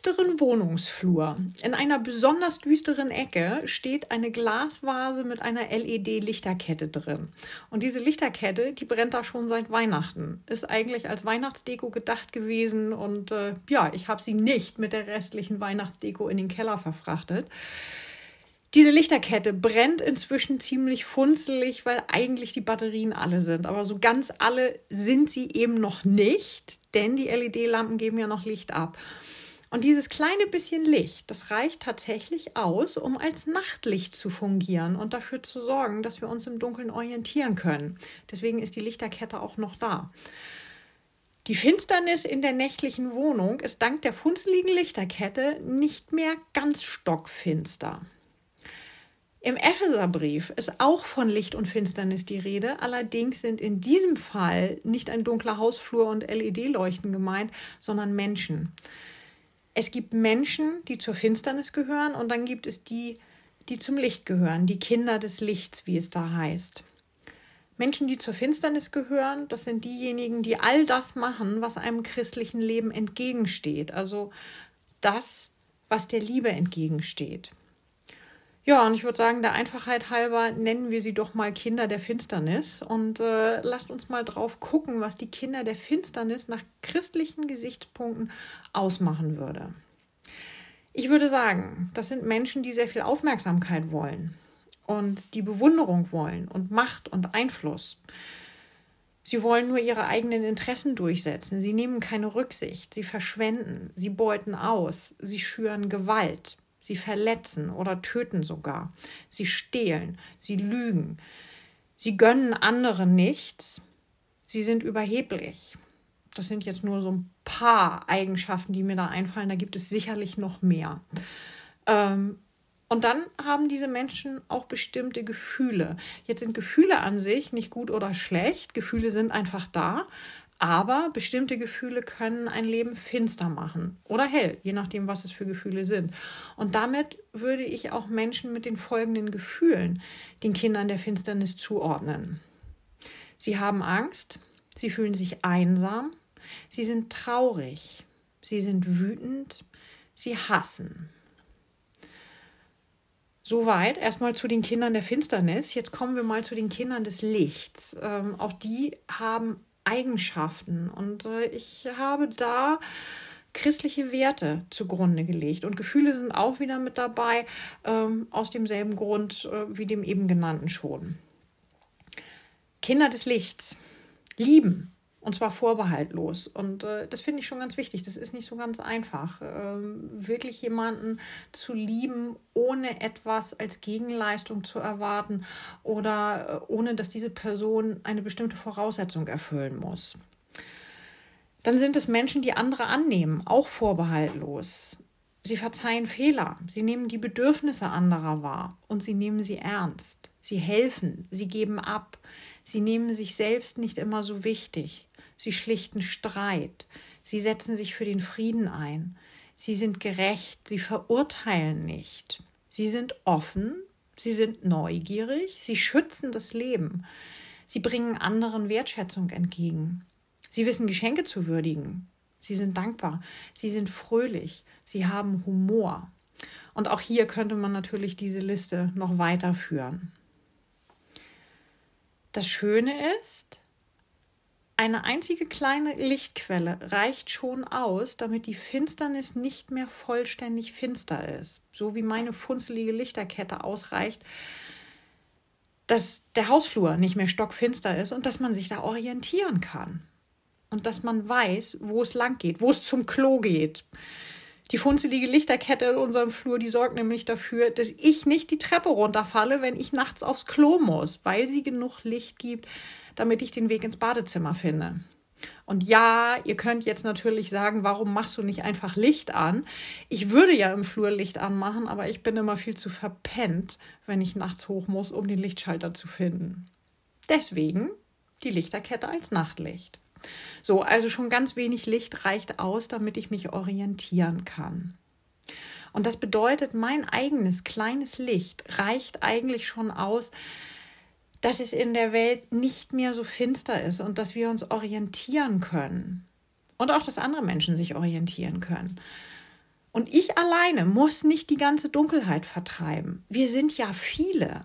düsteren Wohnungsflur, in einer besonders düsteren Ecke, steht eine Glasvase mit einer LED-Lichterkette drin. Und diese Lichterkette, die brennt da schon seit Weihnachten. Ist eigentlich als Weihnachtsdeko gedacht gewesen und äh, ja, ich habe sie nicht mit der restlichen Weihnachtsdeko in den Keller verfrachtet. Diese Lichterkette brennt inzwischen ziemlich funzelig, weil eigentlich die Batterien alle sind. Aber so ganz alle sind sie eben noch nicht, denn die LED-Lampen geben ja noch Licht ab. Und dieses kleine bisschen Licht, das reicht tatsächlich aus, um als Nachtlicht zu fungieren und dafür zu sorgen, dass wir uns im Dunkeln orientieren können. Deswegen ist die Lichterkette auch noch da. Die Finsternis in der nächtlichen Wohnung ist dank der funzeligen Lichterkette nicht mehr ganz stockfinster. Im Epheserbrief ist auch von Licht und Finsternis die Rede. Allerdings sind in diesem Fall nicht ein dunkler Hausflur und LED-Leuchten gemeint, sondern Menschen. Es gibt Menschen, die zur Finsternis gehören und dann gibt es die, die zum Licht gehören, die Kinder des Lichts, wie es da heißt. Menschen, die zur Finsternis gehören, das sind diejenigen, die all das machen, was einem christlichen Leben entgegensteht. Also das, was der Liebe entgegensteht. Ja, und ich würde sagen, der Einfachheit halber nennen wir sie doch mal Kinder der Finsternis und äh, lasst uns mal drauf gucken, was die Kinder der Finsternis nach christlichen Gesichtspunkten ausmachen würde. Ich würde sagen, das sind Menschen, die sehr viel Aufmerksamkeit wollen und die Bewunderung wollen und Macht und Einfluss. Sie wollen nur ihre eigenen Interessen durchsetzen. Sie nehmen keine Rücksicht. Sie verschwenden. Sie beuten aus. Sie schüren Gewalt. Sie verletzen oder töten sogar. Sie stehlen, sie lügen. Sie gönnen anderen nichts. Sie sind überheblich. Das sind jetzt nur so ein paar Eigenschaften, die mir da einfallen. Da gibt es sicherlich noch mehr. Ähm, und dann haben diese Menschen auch bestimmte Gefühle. Jetzt sind Gefühle an sich nicht gut oder schlecht. Gefühle sind einfach da. Aber bestimmte Gefühle können ein Leben finster machen oder hell, je nachdem, was es für Gefühle sind. Und damit würde ich auch Menschen mit den folgenden Gefühlen den Kindern der Finsternis zuordnen. Sie haben Angst, sie fühlen sich einsam, sie sind traurig, sie sind wütend, sie hassen. Soweit erstmal zu den Kindern der Finsternis. Jetzt kommen wir mal zu den Kindern des Lichts. Ähm, auch die haben Eigenschaften. Und äh, ich habe da christliche Werte zugrunde gelegt. Und Gefühle sind auch wieder mit dabei, ähm, aus demselben Grund äh, wie dem eben genannten schon. Kinder des Lichts lieben und zwar vorbehaltlos. Und äh, das finde ich schon ganz wichtig. Das ist nicht so ganz einfach. Ähm, wirklich jemanden zu lieben, ohne etwas als Gegenleistung zu erwarten oder äh, ohne dass diese Person eine bestimmte Voraussetzung erfüllen muss. Dann sind es Menschen, die andere annehmen, auch vorbehaltlos. Sie verzeihen Fehler, sie nehmen die Bedürfnisse anderer wahr und sie nehmen sie ernst. Sie helfen, sie geben ab, sie nehmen sich selbst nicht immer so wichtig sie schlichten Streit, sie setzen sich für den Frieden ein, sie sind gerecht, sie verurteilen nicht, sie sind offen, sie sind neugierig, sie schützen das Leben, sie bringen anderen Wertschätzung entgegen, sie wissen Geschenke zu würdigen, sie sind dankbar, sie sind fröhlich, sie haben Humor. Und auch hier könnte man natürlich diese Liste noch weiterführen. Das Schöne ist, eine einzige kleine Lichtquelle reicht schon aus, damit die Finsternis nicht mehr vollständig finster ist. So wie meine funzelige Lichterkette ausreicht, dass der Hausflur nicht mehr stockfinster ist und dass man sich da orientieren kann. Und dass man weiß, wo es lang geht, wo es zum Klo geht. Die funzelige Lichterkette in unserem Flur, die sorgt nämlich dafür, dass ich nicht die Treppe runterfalle, wenn ich nachts aufs Klo muss, weil sie genug Licht gibt, damit ich den Weg ins Badezimmer finde. Und ja, ihr könnt jetzt natürlich sagen, warum machst du nicht einfach Licht an? Ich würde ja im Flur Licht anmachen, aber ich bin immer viel zu verpennt, wenn ich nachts hoch muss, um den Lichtschalter zu finden. Deswegen die Lichterkette als Nachtlicht. So, also schon ganz wenig Licht reicht aus, damit ich mich orientieren kann. Und das bedeutet, mein eigenes kleines Licht reicht eigentlich schon aus, dass es in der Welt nicht mehr so finster ist und dass wir uns orientieren können. und auch, dass andere Menschen sich orientieren können. Und ich alleine muss nicht die ganze Dunkelheit vertreiben. Wir sind ja viele.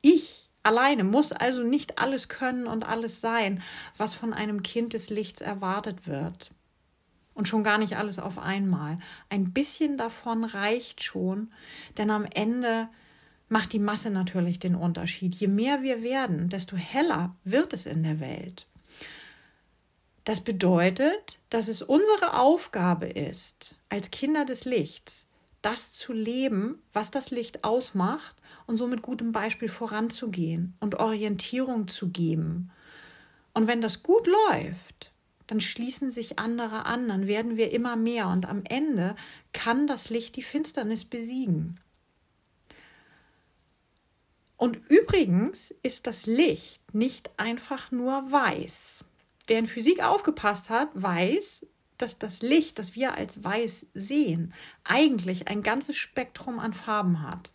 Ich alleine muss also nicht alles können und alles sein, was von einem Kind des Lichts erwartet wird. Und schon gar nicht alles auf einmal. Ein bisschen davon reicht schon, denn am Ende macht die Masse natürlich den Unterschied. Je mehr wir werden, desto heller wird es in der Welt. Das bedeutet, dass es unsere Aufgabe ist, als Kinder des Lichts, das zu leben, was das Licht ausmacht und so mit gutem Beispiel voranzugehen und Orientierung zu geben. Und wenn das gut läuft, dann schließen sich andere an, dann werden wir immer mehr und am Ende kann das Licht die Finsternis besiegen. Und übrigens ist das Licht nicht einfach nur weiß. Wer in Physik aufgepasst hat, weiß, dass das Licht, das wir als weiß sehen, eigentlich ein ganzes Spektrum an Farben hat.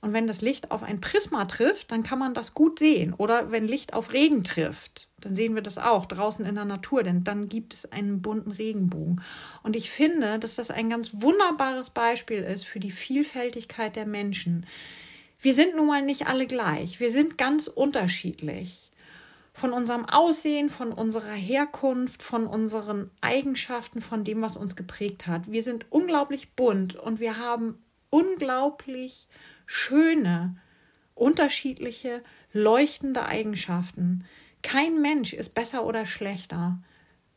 Und wenn das Licht auf ein Prisma trifft, dann kann man das gut sehen. Oder wenn Licht auf Regen trifft, dann sehen wir das auch draußen in der Natur, denn dann gibt es einen bunten Regenbogen. Und ich finde, dass das ein ganz wunderbares Beispiel ist für die Vielfältigkeit der Menschen. Wir sind nun mal nicht alle gleich. Wir sind ganz unterschiedlich. Von unserem Aussehen, von unserer Herkunft, von unseren Eigenschaften, von dem, was uns geprägt hat. Wir sind unglaublich bunt und wir haben unglaublich schöne, unterschiedliche, leuchtende Eigenschaften. Kein Mensch ist besser oder schlechter.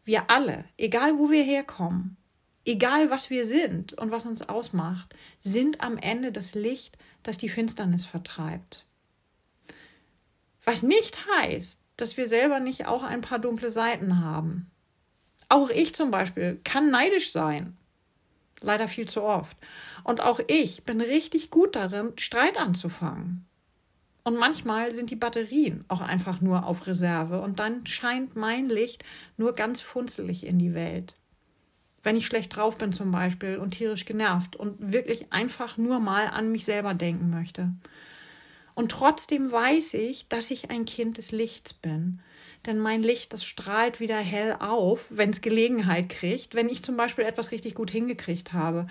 Wir alle, egal wo wir herkommen, egal was wir sind und was uns ausmacht, sind am Ende das Licht, das die Finsternis vertreibt. Was nicht heißt, dass wir selber nicht auch ein paar dunkle Seiten haben. Auch ich zum Beispiel kann neidisch sein. Leider viel zu oft. Und auch ich bin richtig gut darin, Streit anzufangen. Und manchmal sind die Batterien auch einfach nur auf Reserve und dann scheint mein Licht nur ganz funzelig in die Welt wenn ich schlecht drauf bin zum Beispiel und tierisch genervt und wirklich einfach nur mal an mich selber denken möchte. Und trotzdem weiß ich, dass ich ein Kind des Lichts bin. Denn mein Licht, das strahlt wieder hell auf, wenn es Gelegenheit kriegt, wenn ich zum Beispiel etwas richtig gut hingekriegt habe,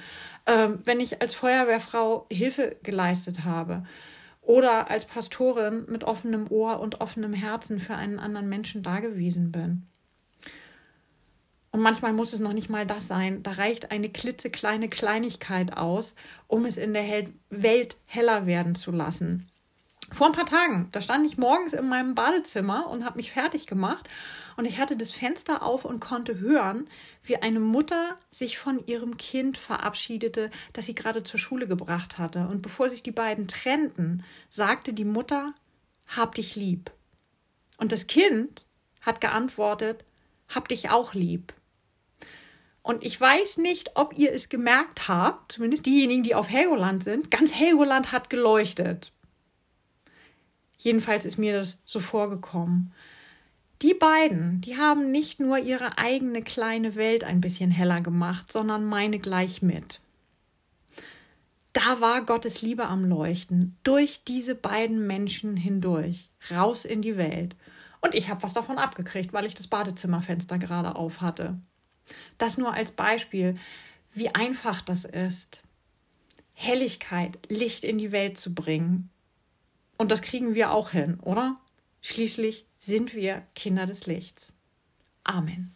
ähm, wenn ich als Feuerwehrfrau Hilfe geleistet habe oder als Pastorin mit offenem Ohr und offenem Herzen für einen anderen Menschen dagewesen bin. Und manchmal muss es noch nicht mal das sein. Da reicht eine klitzekleine Kleinigkeit aus, um es in der Welt heller werden zu lassen. Vor ein paar Tagen, da stand ich morgens in meinem Badezimmer und habe mich fertig gemacht und ich hatte das Fenster auf und konnte hören, wie eine Mutter sich von ihrem Kind verabschiedete, das sie gerade zur Schule gebracht hatte. Und bevor sich die beiden trennten, sagte die Mutter, hab dich lieb. Und das Kind hat geantwortet, hab dich auch lieb. Und ich weiß nicht, ob ihr es gemerkt habt, zumindest diejenigen, die auf Helgoland sind. Ganz Helgoland hat geleuchtet. Jedenfalls ist mir das so vorgekommen. Die beiden, die haben nicht nur ihre eigene kleine Welt ein bisschen heller gemacht, sondern meine gleich mit. Da war Gottes Liebe am Leuchten, durch diese beiden Menschen hindurch, raus in die Welt. Und ich habe was davon abgekriegt, weil ich das Badezimmerfenster gerade auf hatte. Das nur als Beispiel, wie einfach das ist, Helligkeit, Licht in die Welt zu bringen. Und das kriegen wir auch hin, oder? Schließlich sind wir Kinder des Lichts. Amen.